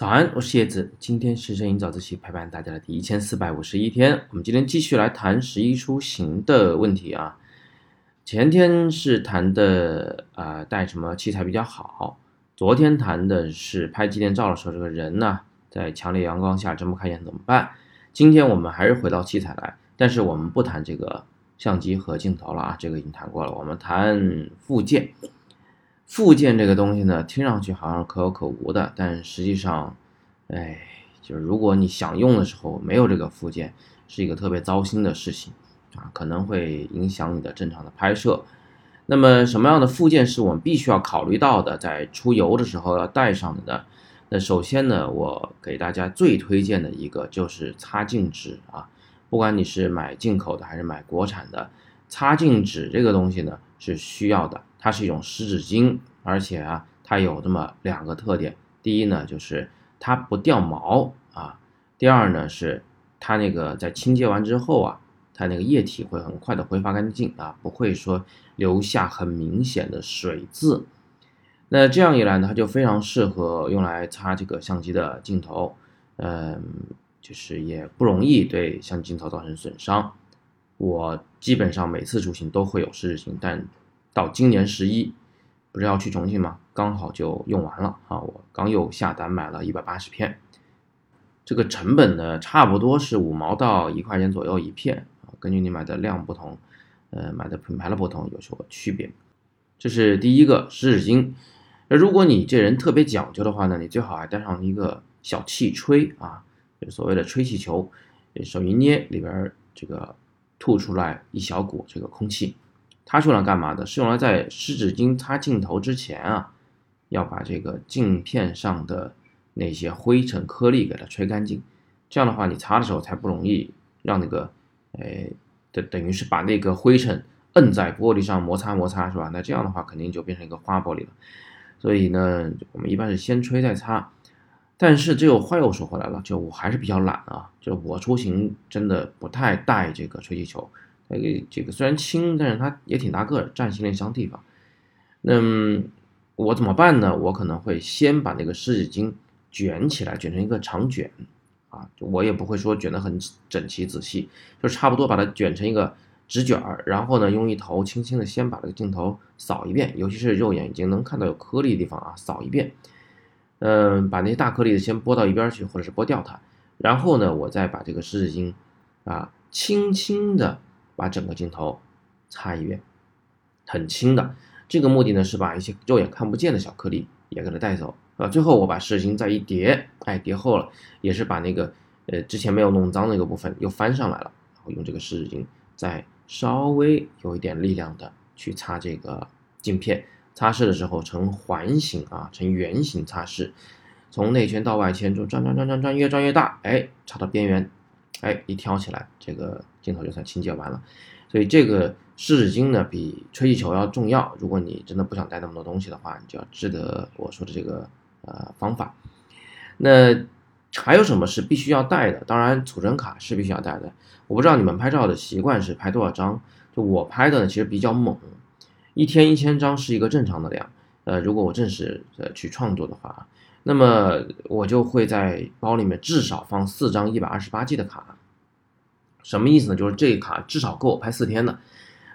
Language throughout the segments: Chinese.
早安，我是叶子。今天是摄影早自习陪伴大家的第一千四百五十一天。我们今天继续来谈十一出行的问题啊。前天是谈的啊，带什么器材比较好。昨天谈的是拍纪念照的时候，这个人呢，在强烈阳光下睁不开眼怎么办？今天我们还是回到器材来，但是我们不谈这个相机和镜头了啊，这个已经谈过了。我们谈附件。附件这个东西呢，听上去好像可有可无的，但实际上，哎，就是如果你想用的时候没有这个附件，是一个特别糟心的事情啊，可能会影响你的正常的拍摄。那么什么样的附件是我们必须要考虑到的，在出游的时候要带上的呢？那首先呢，我给大家最推荐的一个就是擦镜纸啊，不管你是买进口的还是买国产的，擦镜纸这个东西呢是需要的。它是一种湿纸巾，而且啊，它有这么两个特点。第一呢，就是它不掉毛啊；第二呢，是它那个在清洁完之后啊，它那个液体会很快的挥发干净啊，不会说留下很明显的水渍。那这样一来呢，它就非常适合用来擦这个相机的镜头，嗯，就是也不容易对相机镜头造成损伤。我基本上每次出行都会有湿纸巾，但到今年十一，不是要去重庆吗？刚好就用完了啊！我刚又下单买了一百八十片，这个成本呢，差不多是五毛到一块钱左右一片啊。根据你买的量不同，呃，买的品牌的不同有所区别。这是第一个湿纸巾。那如果你这人特别讲究的话呢，你最好还带上一个小气吹啊，就所谓的吹气球，手一捏，里边这个吐出来一小股这个空气。它是用来干嘛的？是用来在湿纸巾擦镜头之前啊，要把这个镜片上的那些灰尘颗粒给它吹干净。这样的话，你擦的时候才不容易让那个，哎，等等于是把那个灰尘摁在玻璃上摩擦摩擦，是吧？那这样的话肯定就变成一个花玻璃了。所以呢，我们一般是先吹再擦。但是这又话又说回来了，就我还是比较懒啊，就我出行真的不太带这个吹气球。这个这个虽然轻，但是它也挺大个儿，占行李箱地方。那我怎么办呢？我可能会先把那个湿纸巾卷起来，卷成一个长卷，啊，我也不会说卷得很整齐仔细，就差不多把它卷成一个直卷儿，然后呢，用一头轻轻的先把这个镜头扫一遍，尤其是肉眼已经能看到有颗粒的地方啊，扫一遍。嗯，把那些大颗粒的先拨到一边去，或者是拨掉它，然后呢，我再把这个湿纸巾啊，轻轻的。把整个镜头擦一遍，很轻的。这个目的呢是把一些肉眼看不见的小颗粒也给它带走啊。最后我把湿纸巾再一叠，哎，叠厚了，也是把那个呃之前没有弄脏那个部分又翻上来了。然后用这个湿纸巾再稍微有一点力量的去擦这个镜片。擦拭的时候呈环形啊，呈圆形擦拭，从内圈到外圈就转转转转转，越转越大，哎，擦到边缘。哎，一挑起来，这个镜头就算清洁完了。所以这个湿纸巾呢，比吹气球要重要。如果你真的不想带那么多东西的话，你就要记得我说的这个呃方法。那还有什么是必须要带的？当然，储存卡是必须要带的。我不知道你们拍照的习惯是拍多少张？就我拍的呢，其实比较猛，一天一千张是一个正常的量。呃，如果我正式的去创作的话。那么我就会在包里面至少放四张一百二十八 G 的卡，什么意思呢？就是这一卡至少够我拍四天的。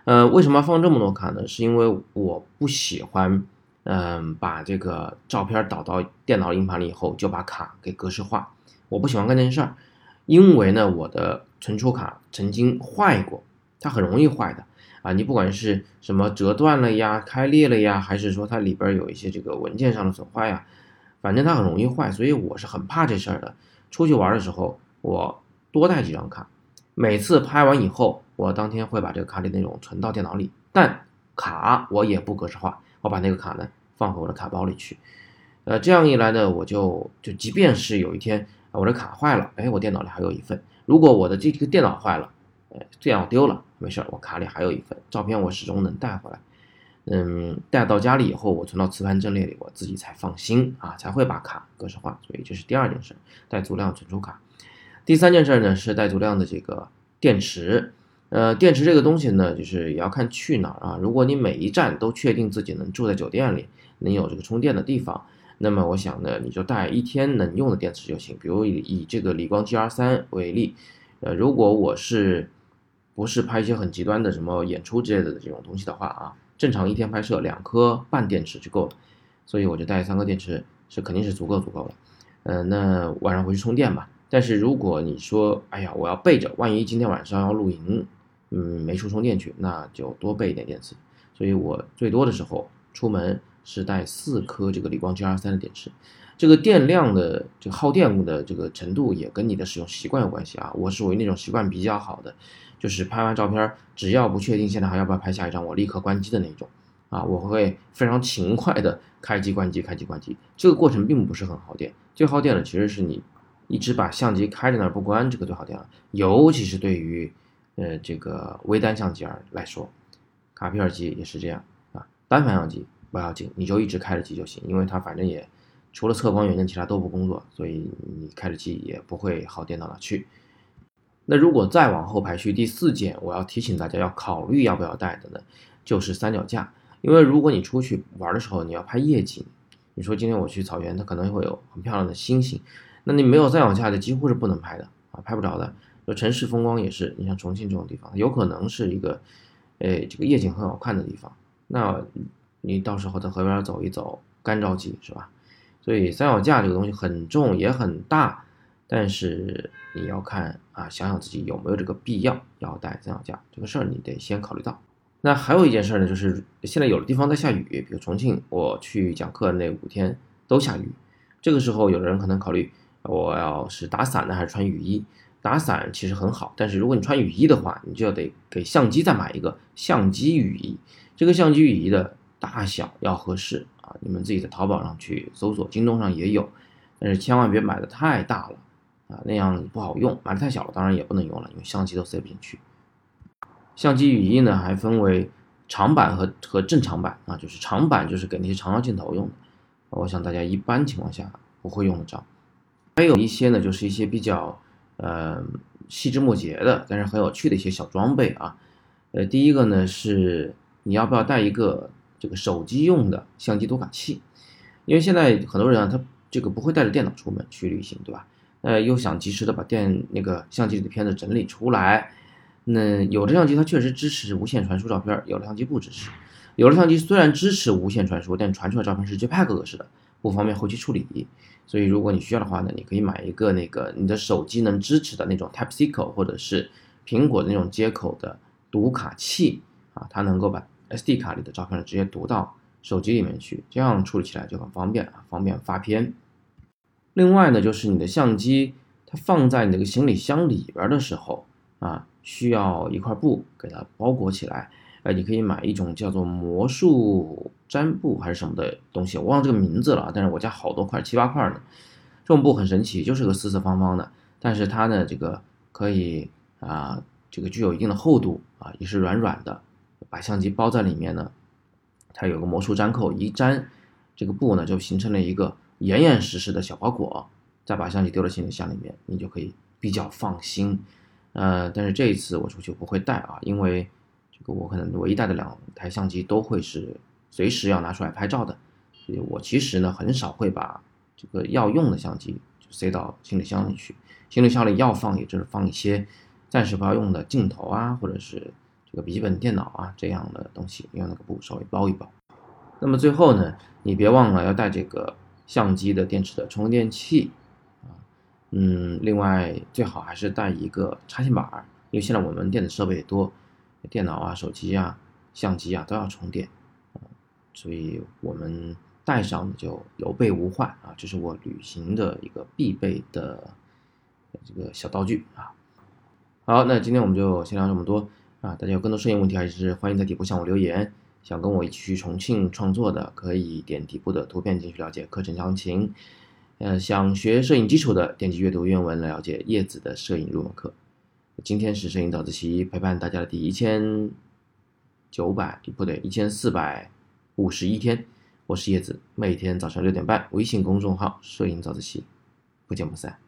呃，为什么要放这么多卡呢？是因为我不喜欢，嗯，把这个照片导到电脑硬盘里以后就把卡给格式化。我不喜欢干这件事儿，因为呢，我的存储卡曾经坏过，它很容易坏的啊。你不管是什么折断了呀、开裂了呀，还是说它里边有一些这个文件上的损坏呀。反正它很容易坏，所以我是很怕这事儿的。出去玩的时候，我多带几张卡，每次拍完以后，我当天会把这个卡里内容存到电脑里。但卡我也不格式化，我把那个卡呢放回我的卡包里去。呃，这样一来呢，我就就即便是有一天我的卡坏了，哎，我电脑里还有一份。如果我的这个电脑坏了，呃，电脑丢了，没事，我卡里还有一份照片，我始终能带回来。嗯，带到家里以后，我存到磁盘阵列里，我自己才放心啊，才会把卡格式化。所以这是第二件事，带足量存储卡。第三件事呢是带足量的这个电池。呃，电池这个东西呢，就是也要看去哪儿啊。如果你每一站都确定自己能住在酒店里，能有这个充电的地方，那么我想呢，你就带一天能用的电池就行。比如以以这个理光 GR 三为例，呃，如果我是不是拍一些很极端的什么演出之类的这种东西的话啊，正常一天拍摄两颗半电池就够了，所以我就带三颗电池是肯定是足够足够的。呃，那晚上回去充电吧。但是如果你说，哎呀，我要备着，万一今天晚上要露营，嗯，没处充电去，那就多备一点电池。所以我最多的时候出门是带四颗这个理光 GR 三的电池。这个电量的这个耗电的这个程度也跟你的使用习惯有关系啊。我属于那种习惯比较好的，就是拍完照片，只要不确定现在还要不要拍下一张，我立刻关机的那种啊。我会非常勤快的开机关机开机关机，这个过程并不是很耗电，最耗电的其实是你。一直把相机开在那儿不关，这个最好电了。尤其是对于，呃，这个微单相机而来说，卡片机也是这样啊。单反相机不要紧，你就一直开着机就行，因为它反正也除了测光元件，其他都不工作，所以你开着机也不会耗电到哪去。那如果再往后排序，第四件我要提醒大家要考虑要不要带的呢，就是三脚架。因为如果你出去玩的时候，你要拍夜景，你说今天我去草原，它可能会有很漂亮的星星。那你没有再往下的，几乎是不能拍的啊，拍不着的。就城市风光也是，你像重庆这种地方，有可能是一个，诶，这个夜景很好看的地方。那你到时候在河边走一走，干着急是吧？所以三脚架这个东西很重也很大，但是你要看啊，想想自己有没有这个必要要带三脚架这个事儿，你得先考虑到。那还有一件事呢，就是现在有的地方在下雨，比如重庆，我去讲课那五天都下雨，这个时候有的人可能考虑。我要是打伞呢，还是穿雨衣？打伞其实很好，但是如果你穿雨衣的话，你就要得给相机再买一个相机雨衣。这个相机雨衣的大小要合适啊，你们自己在淘宝上去搜索，京东上也有，但是千万别买的太大了啊，那样不好用；买的太小了，当然也不能用了，因为相机都塞不进去。相机雨衣呢，还分为长版和和正常版啊，就是长版就是给那些长焦镜头用的，我想大家一般情况下不会用得着。还有一些呢，就是一些比较呃细枝末节的，但是很有趣的一些小装备啊。呃，第一个呢是你要不要带一个这个手机用的相机读卡器？因为现在很多人啊，他这个不会带着电脑出门去旅行，对吧？呃，又想及时的把电那个相机里的片子整理出来。那有的相机它确实支持无线传输照片，有的相机不支持。有的相机虽然支持无线传输，但传出来照片是 JPEG 格式的。不方便后期处理，所以如果你需要的话呢，你可以买一个那个你的手机能支持的那种 Type C 口，或者是苹果的那种接口的读卡器啊，它能够把 SD 卡里的照片直接读到手机里面去，这样处理起来就很方便啊，方便发片。另外呢，就是你的相机它放在你那个行李箱里边的时候啊，需要一块布给它包裹起来。哎，你可以买一种叫做魔术毡布还是什么的东西，我忘了这个名字了。但是我家好多块，七八块呢。这种布很神奇，就是个四四方方的，但是它呢，这个可以啊，这个具有一定的厚度啊，也是软软的。把相机包在里面呢，它有个魔术粘扣，一粘，这个布呢就形成了一个严严实实的小包裹。再把相机丢到行李箱里面，你就可以比较放心。呃，但是这一次我出去不会带啊，因为。我可能唯一带的两台相机都会是随时要拿出来拍照的，所以我其实呢很少会把这个要用的相机塞到行李箱里去。行李箱里要放也就是放一些暂时不要用的镜头啊，或者是这个笔记本电脑啊这样的东西，用那个布稍微包一包。那么最后呢，你别忘了要带这个相机的电池的充电器啊，嗯，另外最好还是带一个插线板，因为现在我们电子设备也多。电脑啊、手机啊、相机啊都要充电，所以我们带上就有备无患啊，这是我旅行的一个必备的这个小道具啊。好，那今天我们就先聊这么多啊，大家有更多摄影问题还是欢迎在底部向我留言。想跟我一起去重庆创作的，可以点底部的图片进去了解课程详情。呃，想学摄影基础的，点击阅读原文了解叶子的摄影入门课。今天是摄影早自习陪伴大家的第一千九百不对一千四百五十一天，我是叶子，每天早上六点半，微信公众号摄影早自习，不见不散。